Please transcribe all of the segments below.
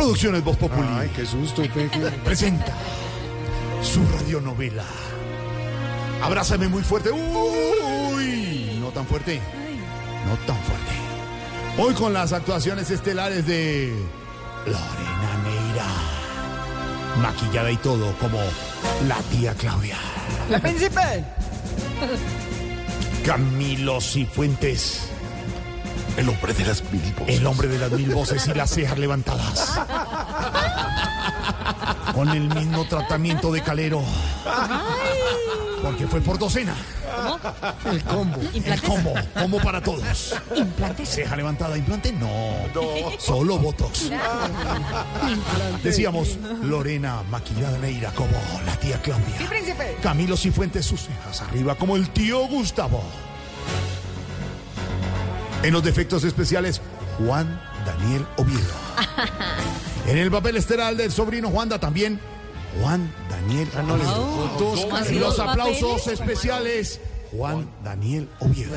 Producciones Voz Populi Ay, qué susto, Peque. presenta su radionovela. Abrázame muy fuerte. Uy, no tan fuerte. No tan fuerte. Hoy con las actuaciones estelares de Lorena Neira. Maquillada y todo como la tía Claudia. ¡La príncipe! Camilo Cifuentes. El hombre de las mil voces. El hombre de las mil voces y las cejas levantadas. Con el mismo tratamiento de calero. Porque fue por docena. El combo. El combo, combo para todos. ¿Implantes? Ceja levantada, implante, no. Solo votos. Decíamos, Lorena maquillada neira como la tía ¡Sí, Claudia. príncipe! Camilo Cifuentes sus cejas arriba como el tío Gustavo. En los defectos especiales, Juan Daniel Oviedo. En el papel estelar del sobrino Juanda también, Juan Daniel Oviedo. Dos ¿Así En los aplausos papeles? especiales, Juan Daniel Oviedo.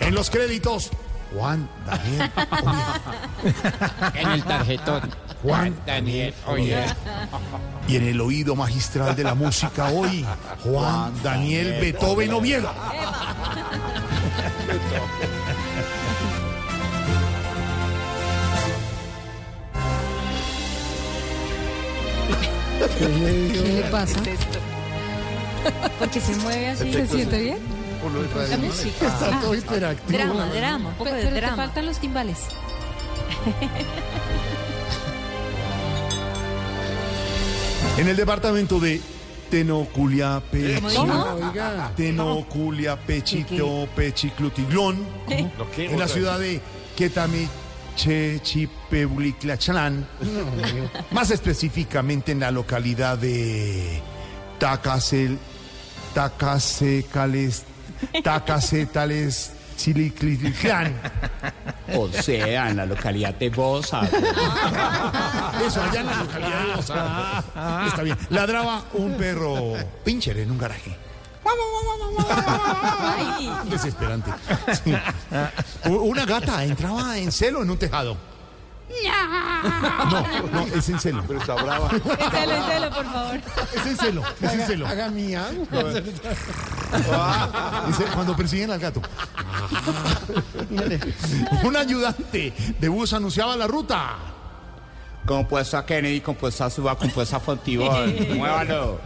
En los créditos, Juan Daniel Oviedo. En el tarjetón. Juan Daniel, oye. Y en el oído magistral de la música hoy, Juan Daniel Beethoven Oviedo. ¿Qué le pasa? Porque se mueve así. ¿Se siente bien? La música. Está todo Ah, hiperactivo. Drama, drama, un poco de Pero te faltan los timbales. En el departamento de Tenoculiape, ¿Cómo? Oiga. Tenoculiapechito, Pechiclutiglón, en la ciudad de Quetamichechipeuliclachalán, más específicamente en la localidad de Tacasel, Tacasecales, Tacacetales, Chilicliclán. O sea, en la localidad de Bosa. Eso, allá en la localidad de Osaka. Está bien. Ladraba un perro pincher en un garaje. Desesperante. Sí. Una gata entraba en celo en un tejado. No, no, es en celo. Pero está brava. Celo, celo, por favor. Es en celo, es en celo. Haga mía. Dice, cuando persiguen al gato. Un ayudante de bus anunciaba la ruta. Compuesto a Kennedy, compuesto a Suba, compuesto a Fontibón. Muévalo.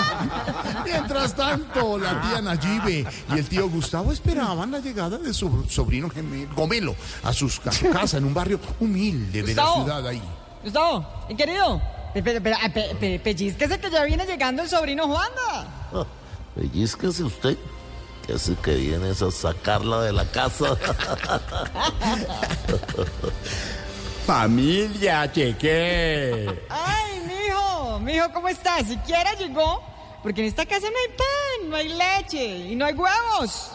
Mientras tanto, la tía Nayibe y el tío Gustavo esperaban la llegada de su sobrino gemelo, Gomelo a, sus- a su casa en un barrio humilde de la ciudad ahí. Gustavo, ¿y querido? Pe- pe- pe- pe- pe- Pellizquese que ya viene llegando el sobrino Juanda. Pellizquese usted, que hace que vienes a sacarla de la casa. Familia, llegué. Ay, mijo, mijo, ¿cómo estás? Siquiera llegó, porque en esta casa no hay pan, no hay leche y no hay huevos.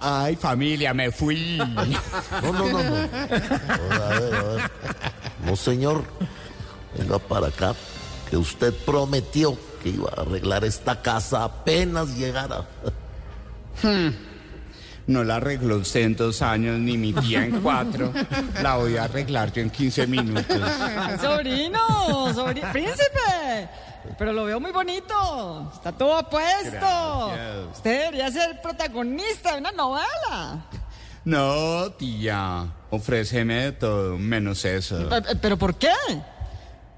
Ay, familia, me fui. No, no, no, no. A ver, a ver. No, señor. Venga para acá, que usted prometió que iba a arreglar esta casa apenas llegara. No la arregló usted en dos años, ni mi tía en cuatro. La voy a arreglar yo en 15 minutos. Sobrino, sobrino, príncipe. Pero lo veo muy bonito. Está todo apuesto. Gracias. Usted debería ser protagonista de una novela. No, tía. Ofréceme todo, menos eso. Pe- pe- ¿Pero por qué?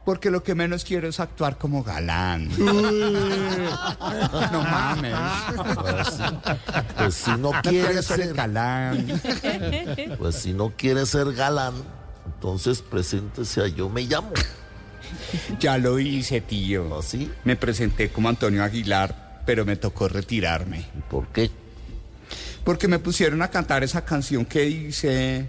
Porque lo que menos quiero es actuar como galán. no mames. Pues si no No quiere quiero ser galán. pues si no quiere ser galán, entonces preséntese a yo me llamo. Ya lo hice, tío. ¿Así? Me presenté como Antonio Aguilar, pero me tocó retirarme. ¿Y por qué? Porque me pusieron a cantar esa canción que dice...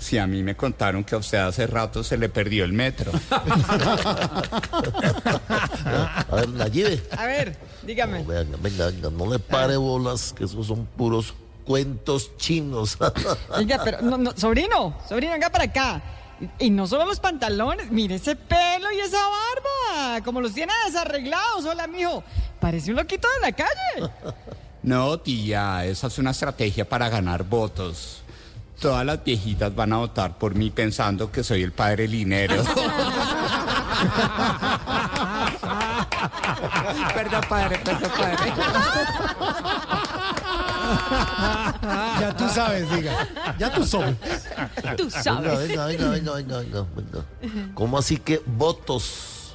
Si a mí me contaron que a usted hace rato se le perdió el metro. A ver, Nayibe. A ver, dígame. Venga, venga, venga, no le pare bolas, que esos son puros cuentos chinos. Oiga, pero, no, no, sobrino, sobrino, venga para acá. Y, y no solo los pantalones, mire ese pelo y esa barba, como los tiene desarreglados. Hola, mijo, parece un loquito de la calle. No, tía, esa es una estrategia para ganar votos. Todas las viejitas van a votar por mí pensando que soy el padre Linero. perdón, padre, perdón, padre. Ya tú sabes, diga. Ya tú sabes. Tú sabes. venga, venga, venga, venga, venga, venga. ¿Cómo así que votos?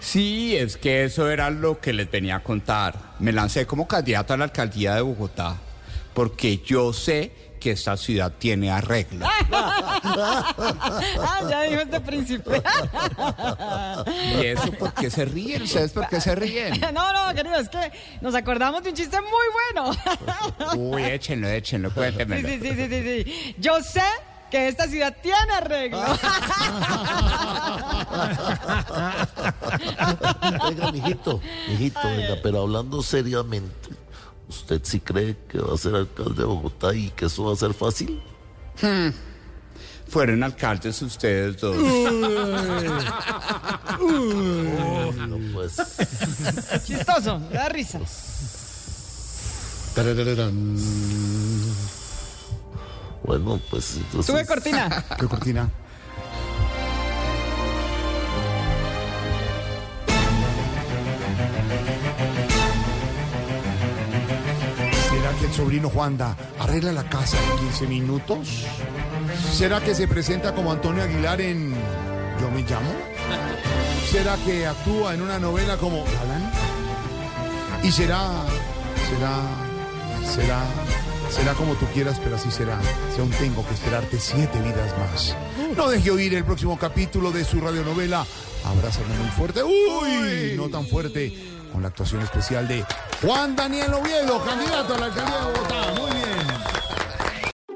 Sí, es que eso era lo que les venía a contar. Me lancé como candidato a la alcaldía de Bogotá porque yo sé que esta ciudad tiene arreglo. Ah, ya dijo este príncipe. ¿Y eso por qué se ríen? ¿Ustedes por qué se ríen? No, no, querido, es que nos acordamos de un chiste muy bueno. Uy, échenlo, échenlo, cuéntemelo. sí, sí, sí, sí, sí. Yo sé que esta ciudad tiene arreglo. Venga, mijito, mijito, venga, pero hablando seriamente, ¿usted sí cree que va a ser alcalde de Bogotá y que eso va a ser fácil? Fueron alcaldes ustedes dos. No, pues, Chistoso, me da risa. Tarararán. bueno, pues entonces... Sube cortina. ¿Qué cortina? ¿Será que el sobrino Juanda arregla la casa en 15 minutos? ¿Será que se presenta como Antonio Aguilar en Yo me llamo? ¿Será que actúa en una novela como Alan? ¿Y será, será, será, será como tú quieras, pero así será? Si aún tengo que esperarte siete vidas más. No deje oír el próximo capítulo de su radionovela. Abrázame muy fuerte. Uy, no tan fuerte. Con la actuación especial de Juan Daniel Oviedo, candidato a la alcaldía de Bogotá. Muy bien.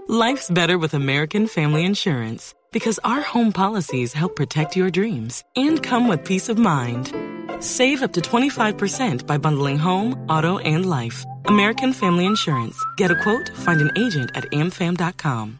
Life's better with American Family Insurance because our home policies help protect your dreams and come with peace of mind. Save up to 25% by bundling home, auto, and life. American Family Insurance. Get a quote, find an agent at amfam.com.